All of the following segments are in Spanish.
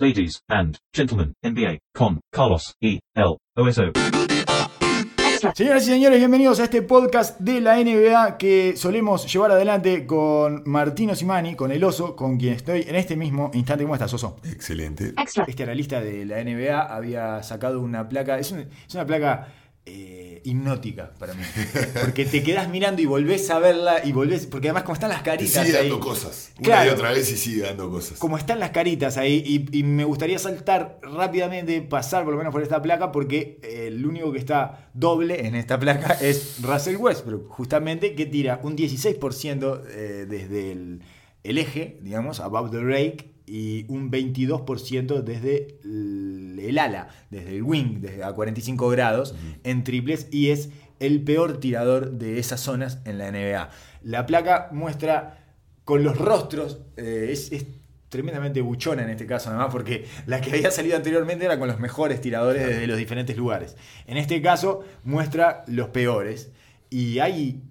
ladies and gentlemen, NBA, con Carlos E. L. OSO. Señoras y señores, bienvenidos a este podcast de la NBA que solemos llevar adelante con Martino Simani, con el oso, con quien estoy en este mismo instante. ¿Cómo estás, oso? Excelente. Este analista de la NBA había sacado una placa, es, un- es una placa eh, hipnótica para mí. Porque te quedás mirando y volvés a verla y volvés, porque además como están las caritas sigue ahí, dando cosas. Una Claro. y otra vez y sigue dando cosas. como están las caritas ahí, y, y me gustaría saltar rápidamente, pasar por lo menos por esta placa, porque eh, el único que está doble en esta placa es Russell Westbrook, justamente que tira un 16% eh, desde el, el eje, digamos, above the rake, y un 22% desde el, ala, desde el wing, desde a 45 grados, en triples, y es el peor tirador de esas zonas en la NBA. La placa muestra con los rostros, eh, es, es tremendamente buchona en este caso, además, porque la que había salido anteriormente era con los mejores tiradores desde los diferentes lugares. En este caso muestra los peores y hay...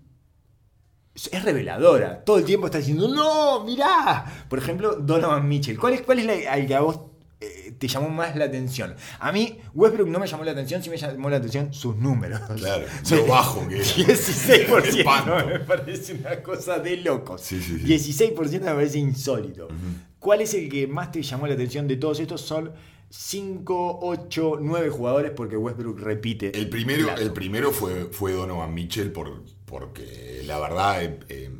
Es reveladora. Todo el tiempo está diciendo, no, mirá. Por ejemplo, Donovan Mitchell. ¿Cuál es, cuál es la, al que a vos eh, te llamó más la atención? A mí, Westbrook no me llamó la atención, sí me llamó la atención sus números. Claro, lo bajo que era. 16%. Espanto. me parece una cosa de locos. Sí, sí, sí. 16% me parece insólito. ¿Cuál es el que más te llamó la atención de todos estos? Son 5, 8, 9 jugadores porque Westbrook repite. El primero, plato. el primero fue, fue Donovan Mitchell por, porque la verdad eh, eh,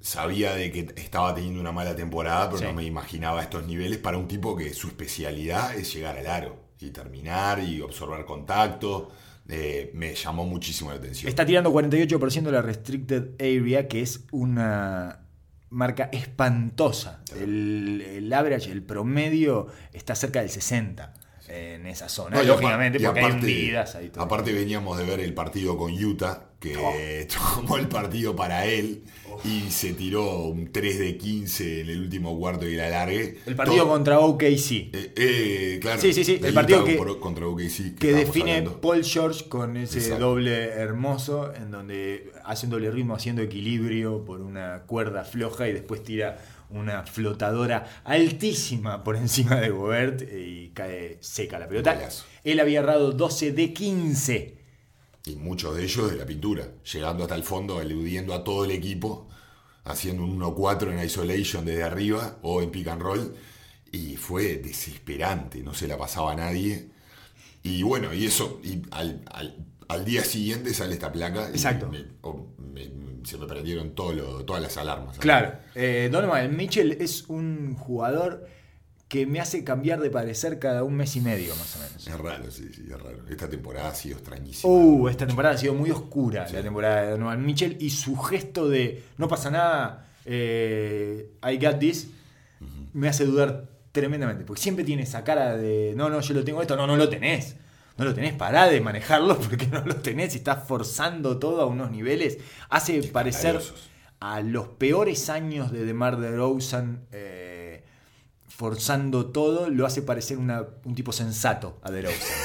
sabía de que estaba teniendo una mala temporada, pero Sí. no me imaginaba estos niveles para un tipo que su especialidad es llegar al aro y terminar y observar contacto. Eh, me llamó muchísimo la atención. Está tirando 48% de la Restricted Area, que es una marca espantosa. El, el average, el promedio, está cerca del 60 en esa zona. No, Lógicamente, porque hay aparte- hundidas ahí todo. Aparte veníamos de ver el partido con Utah, que tomó el partido para él y se tiró un 3 de 15 en el último cuarto y la largue. el partido Todo- contra OKC. Eh, eh, claro. Sí, sí, sí, el partido Utah que- contra OKC. que define hablando. Paul George con ese Exacto. doble hermoso en donde hace un doble ritmo haciendo equilibrio por una cuerda floja y después tira una flotadora altísima por encima de Gobert y cae seca la pelota. Él había errado 12 de 15. Y muchos de ellos de la pintura, llegando hasta el fondo, eludiendo a todo el equipo, haciendo un 1-4 en isolation desde arriba o en pick and roll. Y fue desesperante, no se la pasaba a nadie. Y bueno, y eso, y al, al- al día siguiente sale esta placa. y Exacto. me- o- me- se me prendieron todo lo- todas las alarmas. Claro, eh, Donovan Mitchell es un jugador que me hace cambiar de parecer cada un mes y medio más o menos. Es raro, sí, sí, es raro. Esta temporada ha sido extrañísima. Uh, esta temporada ha sido muy oscura, Sí. la temporada de Donovan Mitchell, y su gesto de no pasa nada, eh, I got this, me hace dudar tremendamente, porque siempre tiene esa cara de no, no, yo lo tengo esto, no, no lo tenés. No lo tenés, pará de manejarlo porque no lo tenés y estás forzando todo a unos niveles. Hace parecer a los peores años de DeMar DeRozan eh, forzando todo, lo hace parecer una- un tipo sensato a DeRozan.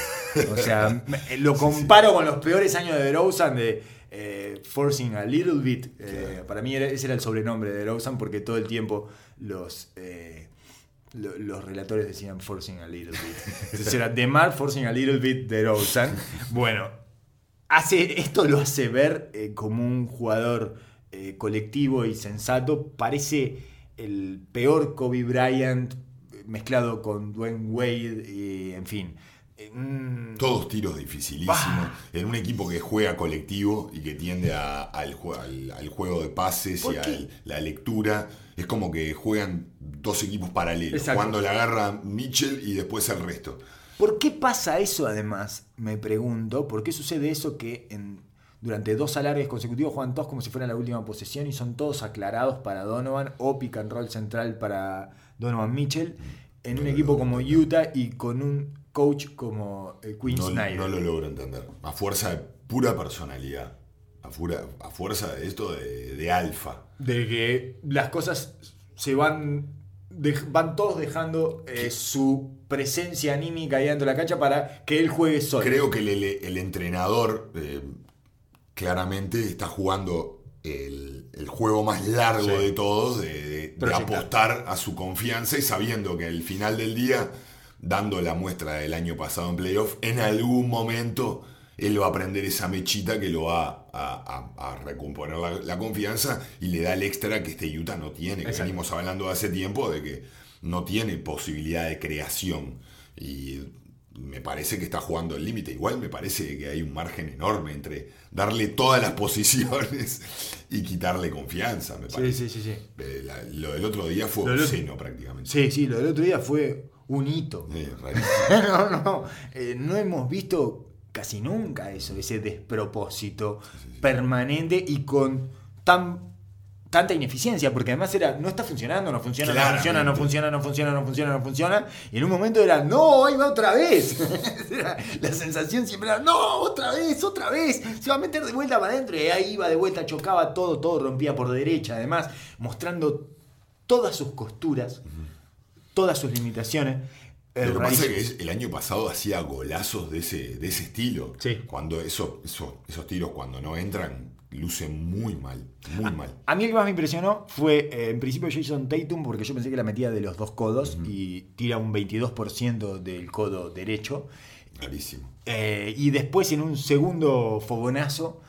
O sea, me- lo comparo con los peores años de DeRozan de eh, forcing a little bit. Eh, Claro. Para mí era- ese era el sobrenombre de DeRozan porque todo el tiempo los... lo- los relatores decían forcing a little bit. Entonces era DeMar forcing a little bit DeRozan. Bueno, hace, esto lo hace ver eh, como un jugador eh, colectivo y sensato. Parece el peor Kobe Bryant mezclado con Dwayne Wade y en fin. Eh, mm, Todos tiros dificilísimos. En un equipo que juega colectivo y que tiende a- al, al- al juego de pases ¿Por y a la lectura. Es como que juegan dos equipos paralelos. Exacto. Cuando la agarra Mitchell y después el resto. ¿Por qué pasa eso además? Me pregunto. ¿Por qué sucede eso que en- durante dos alargues consecutivos juegan todos como si fuera la última posesión y son todos aclarados para Donovan o pick and roll central para Donovan Mitchell en un equipo como Utah y con un coach como eh, Quinn No, Snyder? no lo logro entender. A fuerza de pura personalidad. A, fura- a fuerza de esto de, de alfa. de que las cosas se van van todos dejando eh, su presencia anímica ahí dentro de la cancha para que él juegue solo. Creo que el, el- el entrenador eh, claramente está jugando el, el juego más largo Sí. de todos, de, apostar a su confianza y sabiendo que al final del día dando la muestra del año pasado en playoff, en algún momento él va a aprender esa mechita que lo va a, a- a recomponer la, la confianza y le da el extra que este Utah no tiene. Que Exacto. venimos hablando hace tiempo de que no tiene posibilidad de creación. Y me parece que está jugando el límite. Igual me parece que hay un margen enorme entre darle todas las posiciones y quitarle confianza, me Sí, parece. sí, sí, sí. Eh, la- lo del otro día fue Lo obsceno prácticamente. Sí, sí, lo del otro día fue un hito. Rarísimo. no, no, eh, no hemos visto casi nunca eso, ese despropósito permanente y con tan tanta ineficiencia, porque además era, no está funcionando, no funciona, no funciona, no funciona, no funciona, no funciona, no funciona, y en un momento era, no, ahí va otra vez. La sensación siempre era, no, otra vez, otra vez, se va a meter de vuelta para adentro, y ahí iba de vuelta, chocaba todo, todo rompía por derecha, además, mostrando todas sus costuras, todas sus limitaciones. Lo que pasa es que el año pasado hacía golazos de ese, de ese estilo. Sí. Cuando esos, esos, esos tiros cuando no entran, lucen muy mal, muy mal. A mí el que más me impresionó fue eh, en principio Jason Tatum, porque yo pensé que la metía de los dos codos y tira un 22% del codo derecho. Rarísimo. Eh, y después en un segundo fogonazo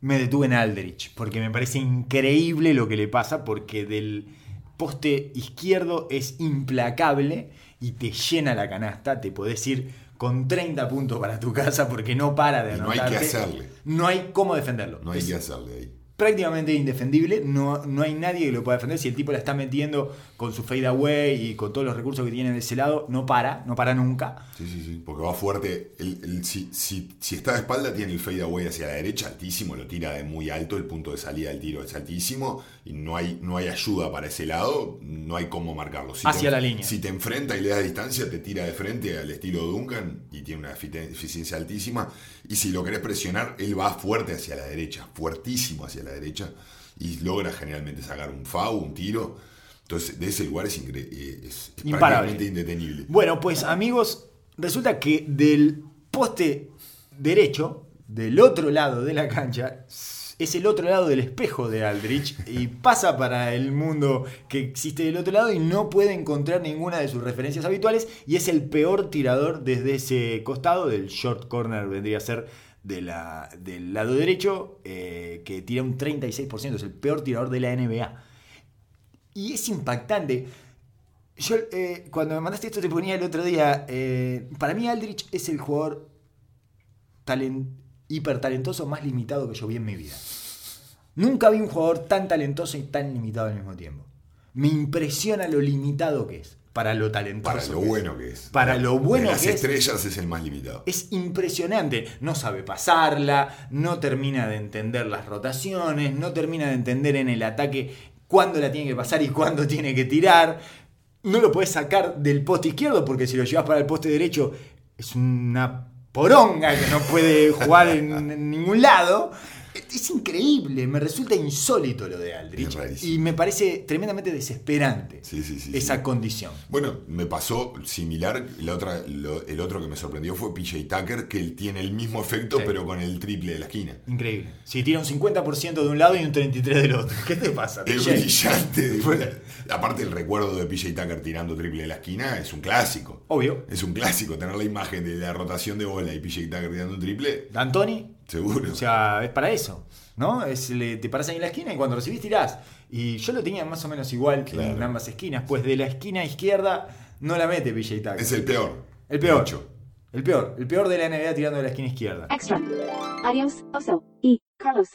me detuve en Aldrich, porque me parece increíble lo que le pasa, porque del poste izquierdo es implacable y te llena la canasta, te podés ir con 30 puntos para tu casa porque no para de Y no hay que hacerle. No hay cómo defenderlo. No hay Es- que hacerle ahí. Prácticamente indefendible, no, no hay nadie que lo pueda defender. Si el tipo la está metiendo con su fade away y con todos los recursos que tiene de ese lado, no para, no para nunca. Sí, sí, sí. Porque va fuerte. El- el- si, si- si está de espalda, tiene el fade away hacia la derecha, altísimo, lo tira de muy alto, el punto de salida del tiro es altísimo y no hay, no hay ayuda para ese lado, no hay cómo marcarlo. Si Hacia te- la línea. Si te enfrenta y le da distancia, te tira de frente al estilo Duncan y tiene una efi- eficiencia altísima. Y si lo querés presionar, él va fuerte hacia la derecha, fuertísimo hacia la derecha y logra generalmente sacar un FAU, un tiro. Entonces, de ese lugar es, eh, es, es Imparable. prácticamente indetenible. Bueno, pues amigos, resulta que del poste derecho, del otro lado de la cancha, es el otro lado del espejo de Aldrich y pasa para el mundo que existe del otro lado y no puede encontrar ninguna de sus referencias habituales y es el peor tirador desde ese costado, del short corner vendría a ser del lado derecho, eh, que tira un 36%, es el peor tirador de la NBA. Y es impactante. Yo, eh, cuando me mandaste esto, te ponía el otro día. eh, para mí, Aldrich es el jugador talen- hiper talentoso más limitado que yo vi en mi vida. Nunca vi un jugador tan talentoso y tan limitado al mismo tiempo. Me impresiona lo limitado que es. Para lo talentoso. Para lo que es. bueno que es. Para lo bueno de las que es. estrellas es el más limitado. Es impresionante. No sabe pasarla, no termina de entender las rotaciones, no termina de entender en el ataque cuándo la tiene que pasar y cuándo tiene que tirar. No lo puedes sacar del poste izquierdo porque si lo llevas para el poste derecho es una poronga que no puede jugar en, en ningún lado. Es increíble, me resulta insólito lo de Aldrich Es y me parece tremendamente desesperante Sí, sí, sí, esa condición. Bueno, me pasó similar. La otra, lo- el otro que me sorprendió fue PJ Tucker, que él tiene el mismo efecto, pero con el triple de la esquina. Increíble. Si tira un 50% de un lado y un 33% del otro. ¿Qué te pasa? Es PJ? brillante. Aparte, el recuerdo de PJ Tucker tirando triple de la esquina es un clásico. Obvio. Es un clásico tener la imagen de la rotación de bola y PJ Tucker tirando un triple, D'Antoni, seguro. o sea, es para eso. ¿No? Es, le- te paras ahí en la esquina y cuando recibís tirás. Y yo lo tenía más o menos igual Claro. en ambas esquinas. Pues de la esquina izquierda no la mete PJ Tucker. es el peor. El peor. Mucho. El peor. El peor de la NBA tirando de la esquina izquierda. Extra. Adios, Oso y Carlos.